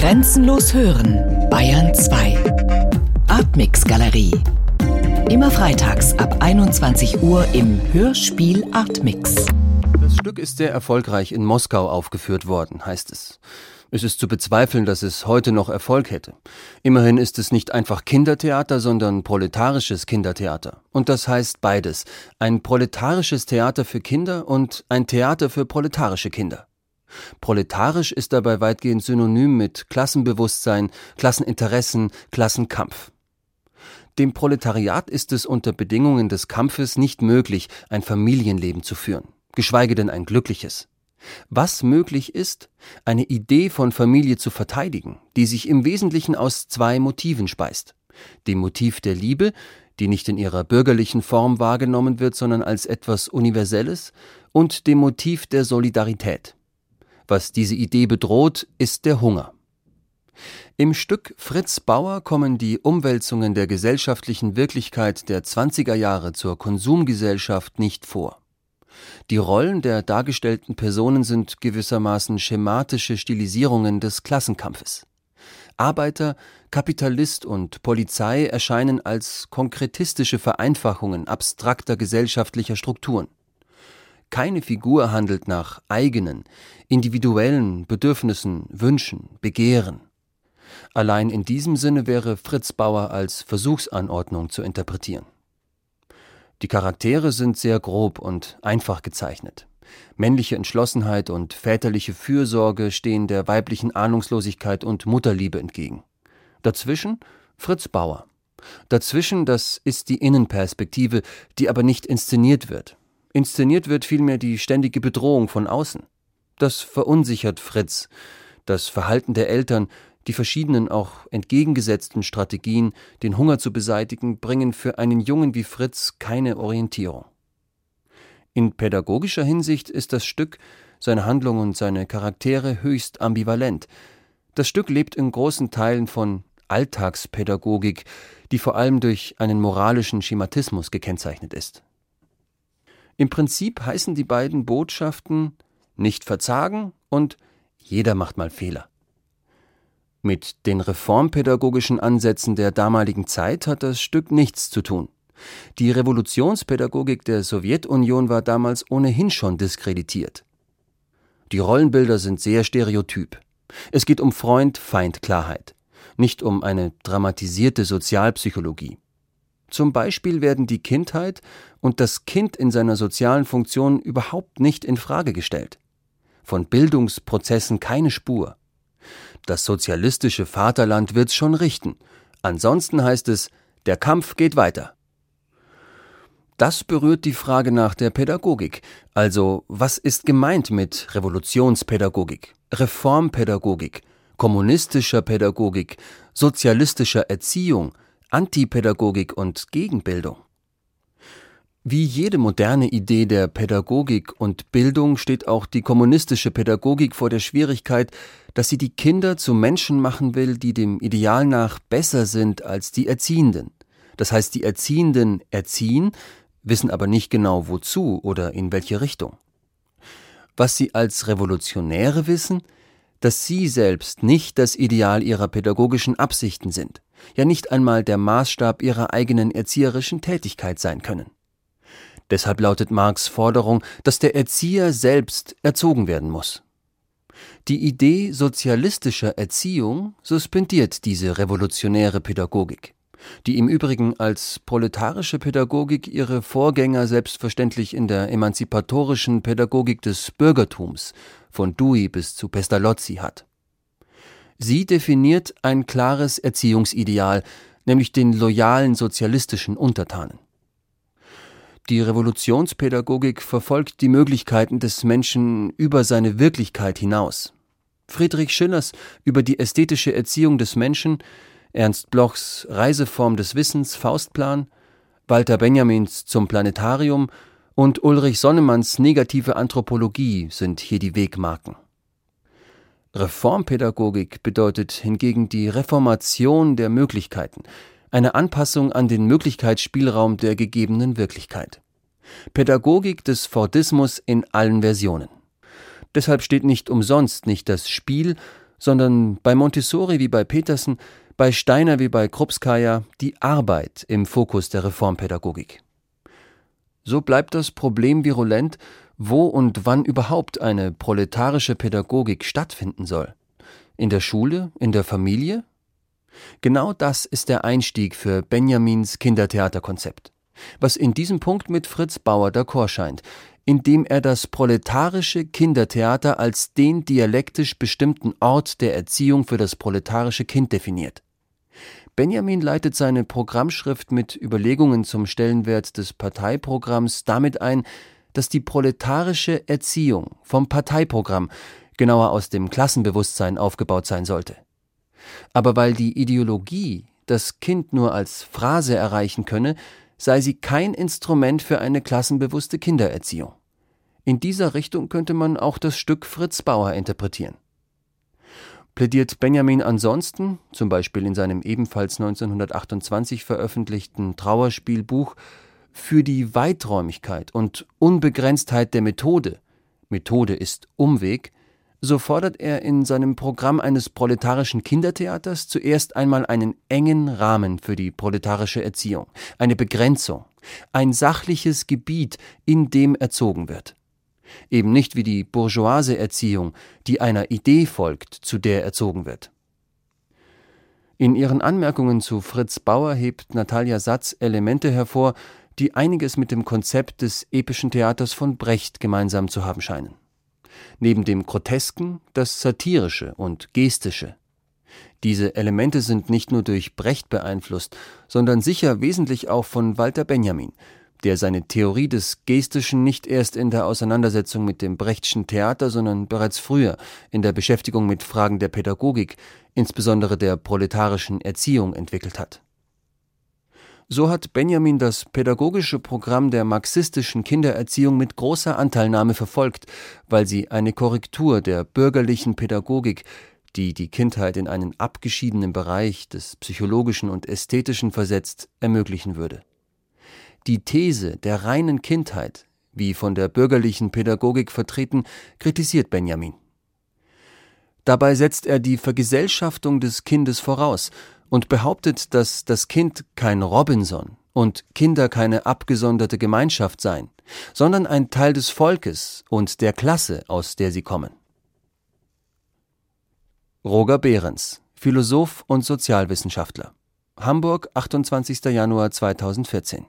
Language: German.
Grenzenlos hören, Bayern 2. Artmix Galerie. Immer freitags ab 21 Uhr im Hörspiel Artmix. Das Stück ist sehr erfolgreich in Moskau aufgeführt worden, heißt es. Es ist zu bezweifeln, dass es heute noch Erfolg hätte. Immerhin ist es nicht einfach Kindertheater, sondern proletarisches Kindertheater. Und das heißt beides. Ein proletarisches Theater für Kinder und ein Theater für proletarische Kinder. Proletarisch ist dabei weitgehend synonym mit Klassenbewusstsein, Klasseninteressen, Klassenkampf. Dem Proletariat ist es unter Bedingungen des Kampfes nicht möglich, ein Familienleben zu führen, geschweige denn ein glückliches. Was möglich ist, eine Idee von Familie zu verteidigen, die sich im Wesentlichen aus zwei Motiven speist. Dem Motiv der Liebe, die nicht in ihrer bürgerlichen Form wahrgenommen wird, sondern als etwas Universelles, und dem Motiv der Solidarität. Was diese Idee bedroht, ist der Hunger. Im Stück Fritz Bauer kommen die Umwälzungen der gesellschaftlichen Wirklichkeit der 20er Jahre zur Konsumgesellschaft nicht vor. Die Rollen der dargestellten Personen sind gewissermaßen schematische Stilisierungen des Klassenkampfes. Arbeiter, Kapitalist und Polizei erscheinen als konkretistische Vereinfachungen abstrakter gesellschaftlicher Strukturen. Keine Figur handelt nach eigenen, individuellen Bedürfnissen, Wünschen, Begehren. Allein in diesem Sinne wäre Fritz Bauer als Versuchsanordnung zu interpretieren. Die Charaktere sind sehr grob und einfach gezeichnet. Männliche Entschlossenheit und väterliche Fürsorge stehen der weiblichen Ahnungslosigkeit und Mutterliebe entgegen. Dazwischen Fritz Bauer. Dazwischen, das ist die Innenperspektive, die aber nicht inszeniert wird. Inszeniert wird vielmehr die ständige Bedrohung von außen. Das verunsichert Fritz. Das Verhalten der Eltern, die verschiedenen, auch entgegengesetzten Strategien, den Hunger zu beseitigen, bringen für einen Jungen wie Fritz keine Orientierung. In pädagogischer Hinsicht ist das Stück, seine Handlung und seine Charaktere höchst ambivalent. Das Stück lebt in großen Teilen von Alltagspädagogik, die vor allem durch einen moralischen Schematismus gekennzeichnet ist. Im Prinzip heißen die beiden Botschaften nicht verzagen und jeder macht mal Fehler. Mit den reformpädagogischen Ansätzen der damaligen Zeit hat das Stück nichts zu tun. Die Revolutionspädagogik der Sowjetunion war damals ohnehin schon diskreditiert. Die Rollenbilder sind sehr stereotyp. Es geht um Freund-Feind-Klarheit, nicht um eine dramatisierte Sozialpsychologie. Zum Beispiel werden die Kindheit und das Kind in seiner sozialen Funktion überhaupt nicht in Frage gestellt. Von Bildungsprozessen keine Spur. Das sozialistische Vaterland wird's schon richten. Ansonsten heißt es, der Kampf geht weiter. Das berührt die Frage nach der Pädagogik. Also, was ist gemeint mit Revolutionspädagogik, Reformpädagogik, kommunistischer Pädagogik, sozialistischer Erziehung, Antipädagogik und Gegenbildung? Wie jede moderne Idee der Pädagogik und Bildung steht auch die kommunistische Pädagogik vor der Schwierigkeit, dass sie die Kinder zu Menschen machen will, die dem Ideal nach besser sind als die Erziehenden. Das heißt, die Erziehenden erziehen, wissen aber nicht genau wozu oder in welche Richtung. Was sie als Revolutionäre wissen, dass sie selbst nicht das Ideal ihrer pädagogischen Absichten sind, ja nicht einmal der Maßstab ihrer eigenen erzieherischen Tätigkeit sein können. Deshalb lautet Marx Forderung, dass der Erzieher selbst erzogen werden muss. Die Idee sozialistischer Erziehung suspendiert diese revolutionäre Pädagogik, die im Übrigen als proletarische Pädagogik ihre Vorgänger selbstverständlich in der emanzipatorischen Pädagogik des Bürgertums von Dewey bis zu Pestalozzi hat. Sie definiert ein klares Erziehungsideal, nämlich den loyalen sozialistischen Untertanen. Die Revolutionspädagogik verfolgt die Möglichkeiten des Menschen über seine Wirklichkeit hinaus. Friedrich Schillers über die ästhetische Erziehung des Menschen, Ernst Blochs Reiseform des Wissens Faustplan, Walter Benjamins zum Planetarium und Ulrich Sonnemanns negative Anthropologie sind hier die Wegmarken. Reformpädagogik bedeutet hingegen die Reformation der Möglichkeiten, eine Anpassung an den Möglichkeitsspielraum der gegebenen Wirklichkeit. Pädagogik des Fordismus in allen Versionen. Deshalb steht nicht umsonst nicht das Spiel, sondern bei Montessori wie bei Petersen, bei Steiner wie bei Krupskaya die Arbeit im Fokus der Reformpädagogik. So bleibt das Problem virulent, wo und wann überhaupt eine proletarische Pädagogik stattfinden soll. In der Schule, in der Familie? Genau das ist der Einstieg für Benjamins Kindertheaterkonzept, was in diesem Punkt mit Fritz Bauer d'accord scheint, indem er das proletarische Kindertheater als den dialektisch bestimmten Ort der Erziehung für das proletarische Kind definiert. Benjamin leitet seine Programmschrift mit Überlegungen zum Stellenwert des Parteiprogramms damit ein, dass die proletarische Erziehung vom Parteiprogramm, genauer aus dem Klassenbewusstsein aufgebaut sein sollte. Aber weil die Ideologie das Kind nur als Phrase erreichen könne, sei sie kein Instrument für eine klassenbewusste Kindererziehung. In dieser Richtung könnte man auch das Stück Fritz Bauer interpretieren. Plädiert Benjamin ansonsten, zum Beispiel in seinem ebenfalls 1928 veröffentlichten Trauerspielbuch, für die Weiträumigkeit und Unbegrenztheit der Methode, Methode ist Umweg, so fordert er in seinem Programm eines proletarischen Kindertheaters zuerst einmal einen engen Rahmen für die proletarische Erziehung, eine Begrenzung, ein sachliches Gebiet, in dem erzogen wird. Eben nicht wie die bourgeoise Erziehung, die einer Idee folgt, zu der erzogen wird. In ihren Anmerkungen zu Fritz Bauer hebt Natalia Satz Elemente hervor, die einiges mit dem Konzept des epischen Theaters von Brecht gemeinsam zu haben scheinen neben dem Grotesken das Satirische und Gestische. Diese Elemente sind nicht nur durch Brecht beeinflusst, sondern sicher wesentlich auch von Walter Benjamin, der seine Theorie des Gestischen nicht erst in der Auseinandersetzung mit dem Brechtschen Theater, sondern bereits früher in der Beschäftigung mit Fragen der Pädagogik, insbesondere der proletarischen Erziehung, entwickelt hat. So hat Benjamin das pädagogische Programm der marxistischen Kindererziehung mit großer Anteilnahme verfolgt, weil sie eine Korrektur der bürgerlichen Pädagogik, die die Kindheit in einen abgeschiedenen Bereich des psychologischen und ästhetischen versetzt, ermöglichen würde. Die These der reinen Kindheit, wie von der bürgerlichen Pädagogik vertreten, kritisiert Benjamin. Dabei setzt er die Vergesellschaftung des Kindes voraus und behauptet, dass das Kind kein Robinson und Kinder keine abgesonderte Gemeinschaft seien, sondern ein Teil des Volkes und der Klasse, aus der sie kommen. Roger Behrens, Philosoph und Sozialwissenschaftler. Hamburg, 28. Januar 2014